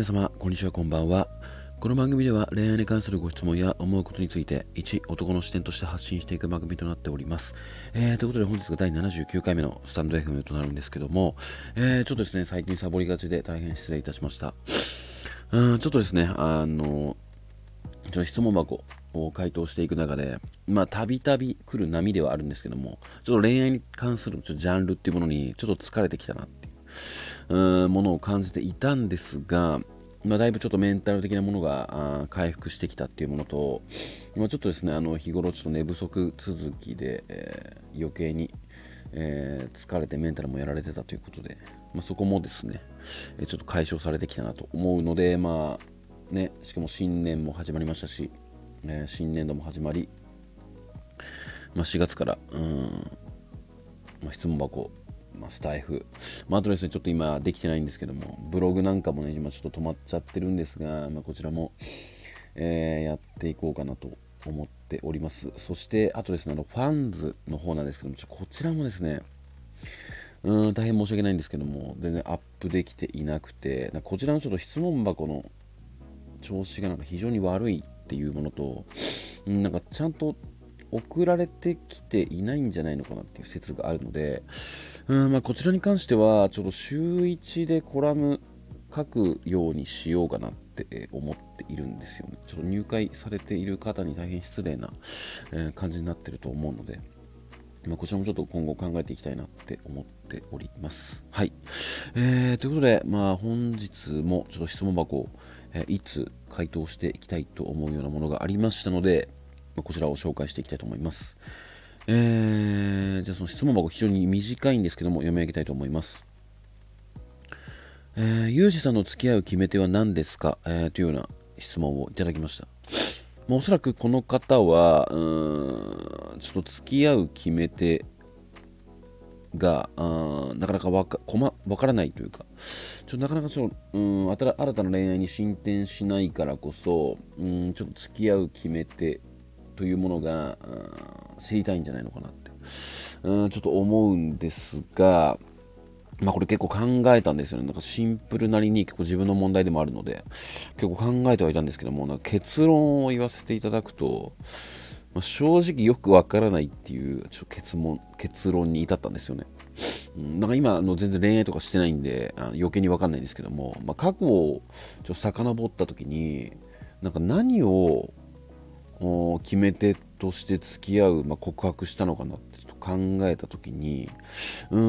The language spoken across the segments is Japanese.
皆様、こんにちは、こんばんは。この番組では恋愛に関するご質問や思うことについて、一男の視点として発信していく番組となっております。えー、ということで本日が第79回目のスタンド FM となるんですけども、えー、ちょっとですね、最近サボりがちで大変失礼いたしました。うん、ちょっとですね、あの、ちょ質問箱を回答していく中で、まあ、たびたび来る波ではあるんですけども、ちょっと恋愛に関するちょジャンルっていうものにちょっと疲れてきたなってものを感じていたんですが、まあ、だいぶちょっとメンタル的なものが回復してきたっていうものと、まあ、ちょっとですね、あの日頃ちょっと寝不足続きで、えー、余計に、えー、疲れてメンタルもやられてたということで、まあ、そこもですね、えちょっと解消されてきたなと思うので、まあね、しかも新年も始まりましたし、え、新年度も始まり、ま、4月から、うんま、質問箱、まあ、スタイフ、まあ、あとですね、ちょっと今できてないんですけども、ブログなんかもね、今ちょっと止まっちゃってるんですが、まあ、こちらも、えー、やっていこうかなと思っております。そして、あとですね、あのファンズの方なんですけども、ちょこちらもですね、うん大変申し訳ないんですけども、全然アップできていなくて、こちらのちょっと質問箱の調子がなんか非常に悪いっていうものと、なんかちゃんと送られてきていないんじゃないのかなっていう説があるので、うんまあ、こちらに関しては、ちょっと週1でコラム書くようにしようかなって思っているんですよね。ちょっと入会されている方に大変失礼な、感じになってると思うので、まあ、こちらもちょっと今後考えていきたいなって思っております。はい。えー、ということで、まあ、本日もちょっと質問箱を、えいつ回答していきたいと思うようなものがありましたので、こちらを紹介していきたいと思います。えー、じゃあその質問箱非常に短いんですけども読み上げたいと思います。えー、ゆうじさんの付き合う決め手は何ですか、えー、というような質問をいただきました。まあ、おそらくこの方は、うーん、ちょっと付き合う決め手があなかなかわかわからないというか、ちょっとなかなかちょうん新たな恋愛に進展しないからこそ、うんちょっと付き合う決め手というものが知りたいんじゃないのかなってうんちょっと思うんですが、まあこれ結構考えたんですよね。なんかシンプルなりに結構自分の問題でもあるので、結構考えてはいたんですけども、なんか結論を言わせていただくと、まあ、正直よくわからないっていうちょ結論結論に至ったんですよね。うん、なんか今の全然恋愛とかしてないんであ余計にわかんないんですけども、まあ、過去をちょっと遡った時になんか何を決め手として付き合う、まあ、告白したのかなって考えた時にうー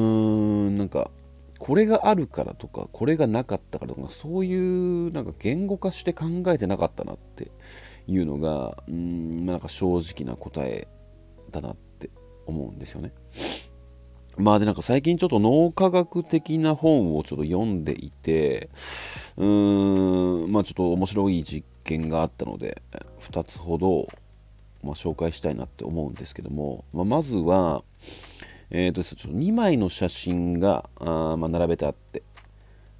んなんかこれがあるからとかこれがなかったからとかそういうなんか言語化して考えてなかったなっていうのが、うん、なんか正直な答えだなって思うんですよね。まあでなんか最近ちょっと脳科学的な本をちょっと読んでいて、うーん、まあちょっと面白い実験があったので、2つほど、まあ、紹介したいなって思うんですけども、まあ、まずは、えーと、ちょっと2枚の写真があ、まあ、並べてあって、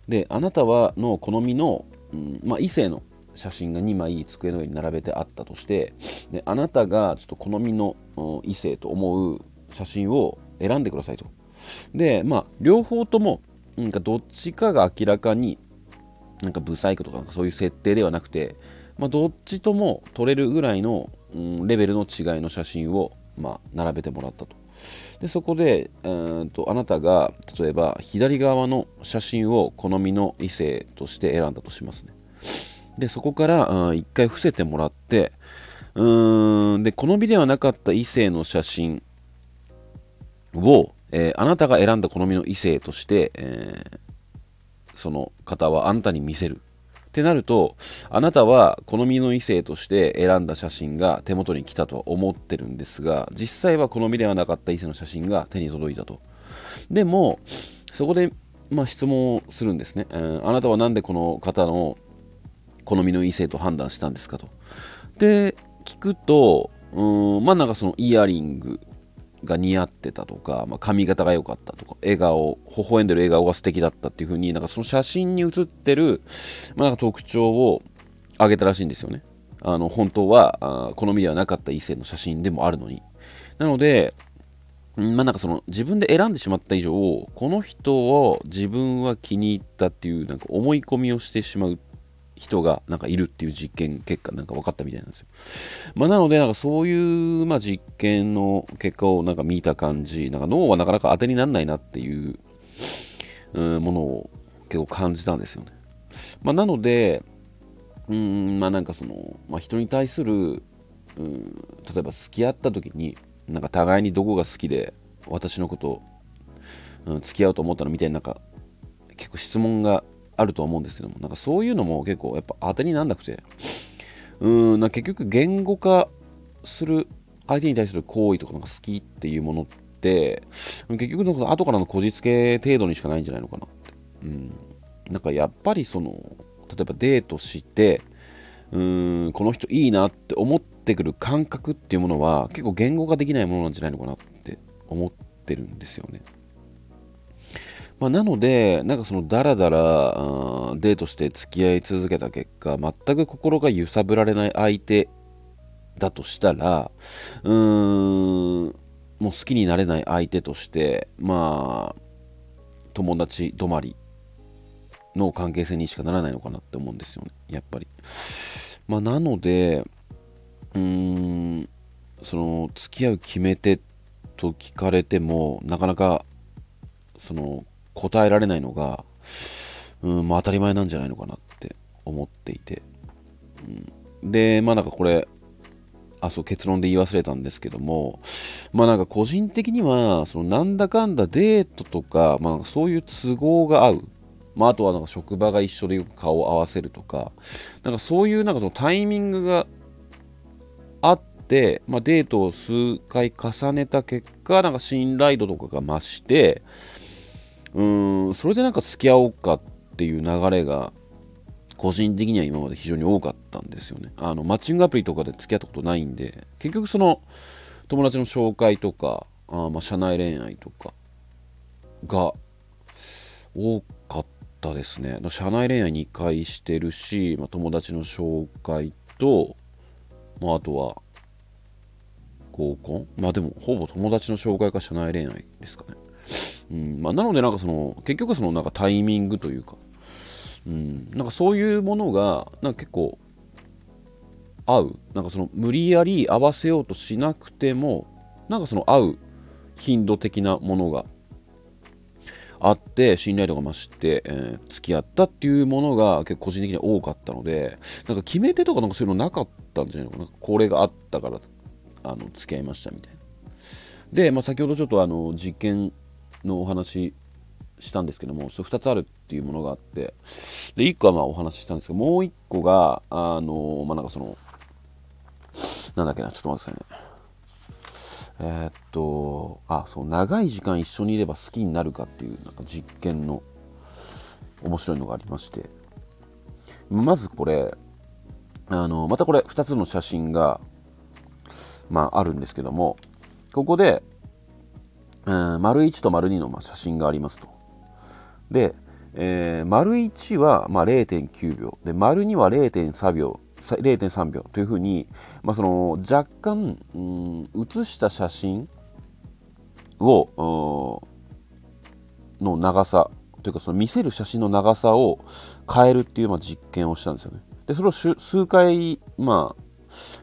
で、あなたはの好みの、うんまあ、異性の写真が2枚机の上に並べてあったとしてであなたがちょっと好みの異性と思う写真を選んでくださいと。でまあ両方ともなんかどっちかが明らかになんかブサイクとかそういう設定ではなくて、まあ、どっちとも撮れるぐらいの、うん、レベルの違いの写真を、まあ、並べてもらったと。でそこで、えーとあなたが例えば左側の写真を好みの異性として選んだとしますね。で、そこから一回伏せてもらって、うーん、で、好みではなかった異性の写真を、えー、あなたが選んだ好みの異性として、えー、その方はあなたに見せる。ってなると、あなたは好みの異性として選んだ写真が手元に来たとは思ってるんですが、実際は好みではなかった異性の写真が手に届いたと。でも、そこで、まあ、質問をするんですね、えー、あなたは何でこの方の好みの異性と判断したんですかと。で、聞くと、うん、まあなんかそのイヤリングが似合ってたとか、まあ、髪型が良かったとか、笑顔、微笑んでる笑顔が素敵だったっていう風に、なんかその写真に写ってる、まあ、なんか特徴を挙げたらしいんですよね。あの、本当は、好みではなかった異性の写真でもあるのに。なので、まあなんかその自分で選んでしまった以上、この人を自分は気に入ったっていうなんか思い込みをしてしまうっ人がなんかいるっていう実験結果なんか分かったみたいなんですよ。まあ、なのでなんかそういう、まあ、実験の結果をなんか見た感じなんか脳はなかなか当てにならないなっていう、うん、ものを結構感じたんですよね。まあ、なのでうんまあなんかその、まあ、人に対する、うん、例えば付き合った時になんか互いにどこが好きで私のことを、うん、付き合うと思ったのみたいななんか結構質問があると思うんですけどもなんかそういうのも結構やっぱ当てになんなくて。うんな結局言語化する相手に対する行為とかなんか好きっていうものって結局の後からのこじつけ程度にしかないんじゃないのかなって、うん、なんかやっぱりその例えばデートしてうーんこの人いいなって思ってくる感覚っていうものは結構言語化できないものなんじゃないのかなって思ってるんですよね。まあ、なので、なんかそのダラダラデートして付き合い続けた結果、全く心が揺さぶられない相手だとしたら、うーん、もう好きになれない相手として、まあ、友達止まりの関係性にしかならないのかなって思うんですよね、やっぱり。まあ、なので、うーん、その、付き合う決め手と聞かれても、なかなか、その、答えられないのが、うん、まあ当たり前なんじゃないのかなって思っていて。うん、で、まあなんかこれ、あ、そう、結論で言い忘れたんですけども、まあなんか個人的には、そのなんだかんだデートとか、まあそういう都合が合う。まああとはなんか職場が一緒でよく顔を合わせるとか、なんかそういうなんかそのタイミングがあって、まあデートを数回重ねた結果、なんか信頼度とかが増して、うーん、それでなんか付き合おうかっていう流れが、個人的には今まで非常に多かったんですよね。あの、マッチングアプリとかで付き合ったことないんで、結局その、友達の紹介とか、あまあ、社内恋愛とかが多かったですね。社内恋愛2回してるし、まあ、友達の紹介と、まあ、あとは合コン？まあでもほぼ友達の紹介か社内恋愛ですかね。うんまあ、なのでなんかその結局そのなんかタイミングというか、うん、なんかそういうものがなんか結構合う。なんかその無理やり合わせようとしなくてもなんかその合う頻度的なものがあって信頼度が増して、えー、付き合ったっていうものが結構個人的に多かったのでなんか決め手とかなんかそういうのなかったんじゃないのかな。これがあったからあの付き合いましたみたいな。で、まあ、先ほどちょっとあの実験のお話したんですけども、そ2つあるっていうものがあって、で、1個はまあお話ししたんですけど、もう1個が、あの、まあなんかその、なんだっけな、ちょっと待ってくださいね。えー、っと、あ、そう、長い時間一緒にいれば好きになるかっていう、なんか実験の面白いのがありまして、まずこれ、あの、またこれ2つの写真が、まああるんですけども、ここで、丸1と丸2のま写真がありますと。で、えー、丸1はま0.9秒で丸2は0.3秒0.3秒というふうに、まあ、その若干、うん、写した写真をの長さというかその見せる写真の長さを変えるっていうまあ実験をしたんですよね。でそれを数回、まあ、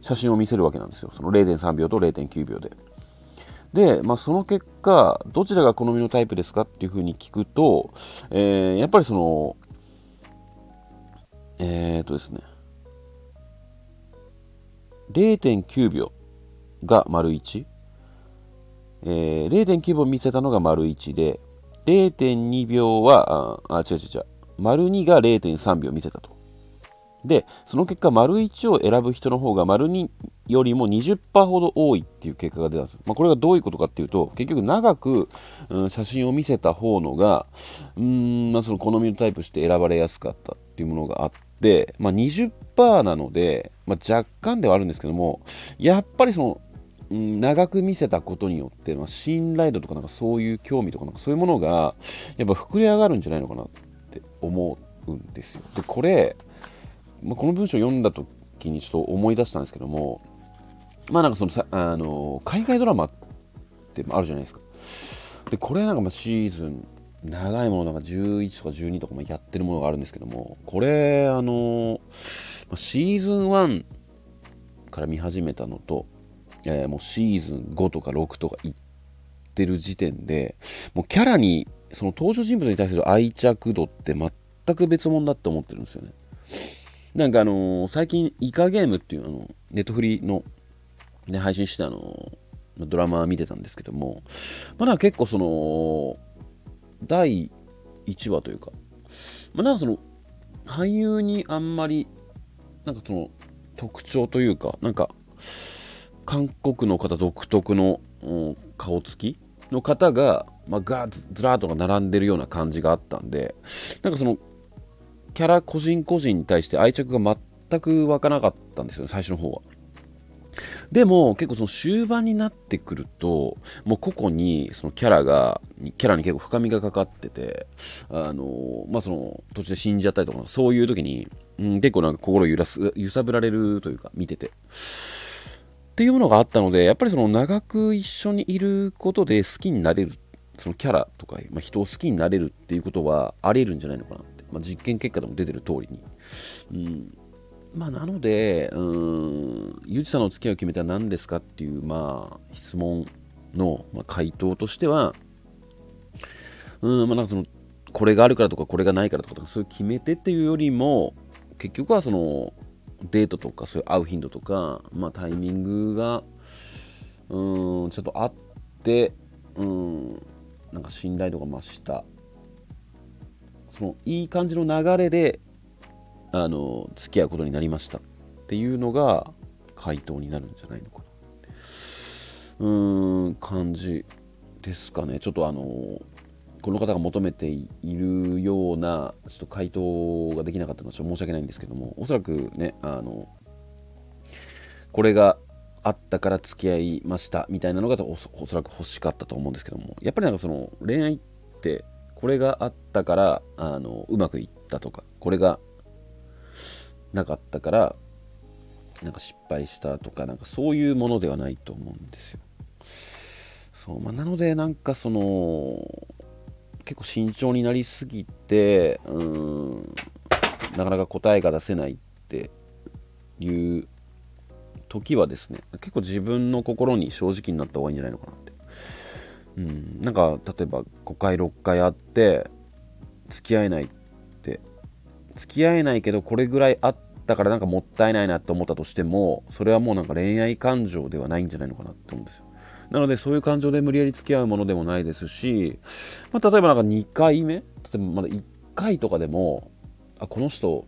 写真を見せるわけなんですよ。その0.3秒と0.9秒で。で、まあ、その結果、どちらが好みのタイプですかっていうふうに聞くと、えー、やっぱりその、えー、とですね、0.9秒が丸1、えー、0.9秒見せたのが丸1で、0.2秒は、あ、あ違う違う違う、丸2が0.3秒見せたと。で、その結果、丸1を選ぶ人の方が丸2よりも20%ほど多いっていう結果が出たんですよ。まあ、これがどういうことかっていうと、結局長く、うん、写真を見せた方のが、うん、まあ、その好みのタイプして選ばれやすかったっていうものがあって、まあ、20%なので、まあ、若干ではあるんですけども、やっぱりその、うん、長く見せたことによって、まあ、信頼度とかなんかそういう興味とかなんかそういうものがやっぱ膨れ上がるんじゃないのかなって思うんですよ。でこれまあ、この文章を読んだ時にちょっと思い出したんですけどもまあなんかそのさあの海外ドラマってあるじゃないですかでこれなんかまあシーズン長いものなんか11とか12とかもやってるものがあるんですけども、これ、あのシーズン1から見始めたのと、えー、もうシーズン5とか6とかいってる時点で、もうキャラに、その登場人物に対する愛着度って全く別物だって思ってるんですよね。なんかあのー、最近、イカゲームっていうあの、ネットフリの、ね、配信してあのー、ドラマ見てたんですけども、まだ結構その、第1話というか、まあ、なんかその、俳優にあんまり、なんかその、特徴というか、なんか、韓国の方独特の、うん、顔つきの方が、まあ、ガーずらーっと並んでるような感じがあったんで、なんかその、キャラ個人個人に対して愛着が全く湧かなかったんですよね、最初の方は。でも結構その終盤になってくるともう個々にそのキャラがキャラに結構深みがかかっててあのまあその途中で死んじゃったりとかそういう時に、うん、結構なんか心揺らす揺さぶられるというか見ててっていうものがあったのでやっぱりその長く一緒にいることで好きになれるそのキャラとか、まあ、人を好きになれるっていうことはあり得るんじゃないのかな、まあ、実験結果でも出てる通りに、うん、まあ、なので、うん、ゆうちさんの付き合いを決めたら何ですかっていう、まあ、質問の、まあ、回答としては、うん、まあ、なんかその、これがあるからとか、これがないからとか、そういう決めてっていうよりも、結局はその、デートとか、そういう会う頻度とか、まあ、タイミングが、うん、ちょっとあって、うん、なんか信頼度が増した。その、いい感じの流れで、あの付き合うことになりました。っていうのが回答になるんじゃないのかな。うーん感じですかね。ちょっとあのこの方が求めているようなちょっと回答ができなかったのは申し訳ないんですけどもおそらくねあのこれがあったから付き合いましたみたいなのがおそらく欲しかったと思うんですけどもやっぱりなんかその恋愛ってこれがあったからあのうまくいったとかこれがなかったからなんか失敗したとかなんかそういうものではないと思うんですよ。そうまあ、なのでなんかその結構慎重になりすぎてうんなかなか答えが出せないっていう時はですね結構自分の心に正直になった方がいいんじゃないのかな。うん、なんか例えば5回6回あって付き合えないって。付き合えないけどこれぐらいあったからなんかもったいないなって思ったとしてもそれはもうなんか恋愛感情ではないんじゃないのかなって思うんですよ。なのでそういう感情で無理やり付き合うものでもないですし、まあ、例えばなんか2回目例えばまだ1回とかでもあこの人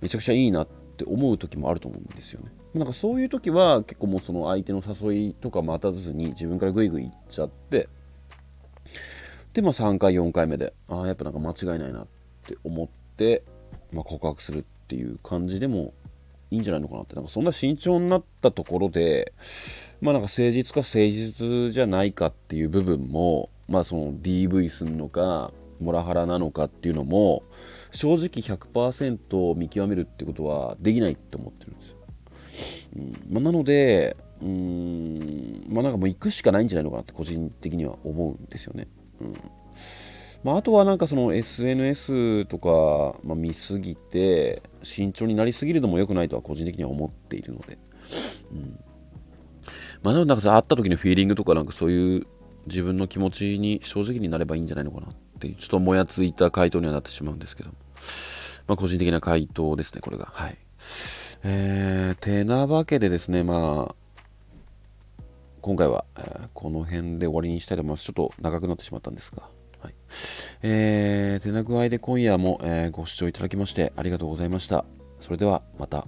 めちゃくちゃいいなってって思う時もあると思うんですよね。なんかそういう時は結構もうその相手の誘いとか待たずに自分からグイグイ行っちゃってでまあ3回4回目でああやっぱなんか間違いないなってって思って、まあ、告白するっていう感じでもいいんじゃないのかなって。なんかそんな慎重になったところでまあなんか誠実か誠実じゃないかっていう部分もまあその DV すんのかモラハラなのかっていうのも正直100%見極めるってことはできないって思ってるんですよ。うん。ま、なのでうーん。まあなんかもう行くしかないんじゃないのかなって個人的には思うんですよね。うん。まあ、あとはなんかその SNS とか、まあ、見すぎて慎重になりすぎるのも良くないとは個人的には思っているので、うん。まあ、でもなんかさ会った時のフィーリングとかなんかそういう自分の気持ちに正直になればいいんじゃないのかなってちょっともやついた回答にはなってしまうんですけどまあ、個人的な回答ですねこれがはいえー、てなわけでですねまあ今回は、えー、この辺で終わりにしたいと思いますちょっと長くなってしまったんですがはい。えー、てな具合で今夜も、えー、ご視聴いただきましてありがとうございました。それではまた。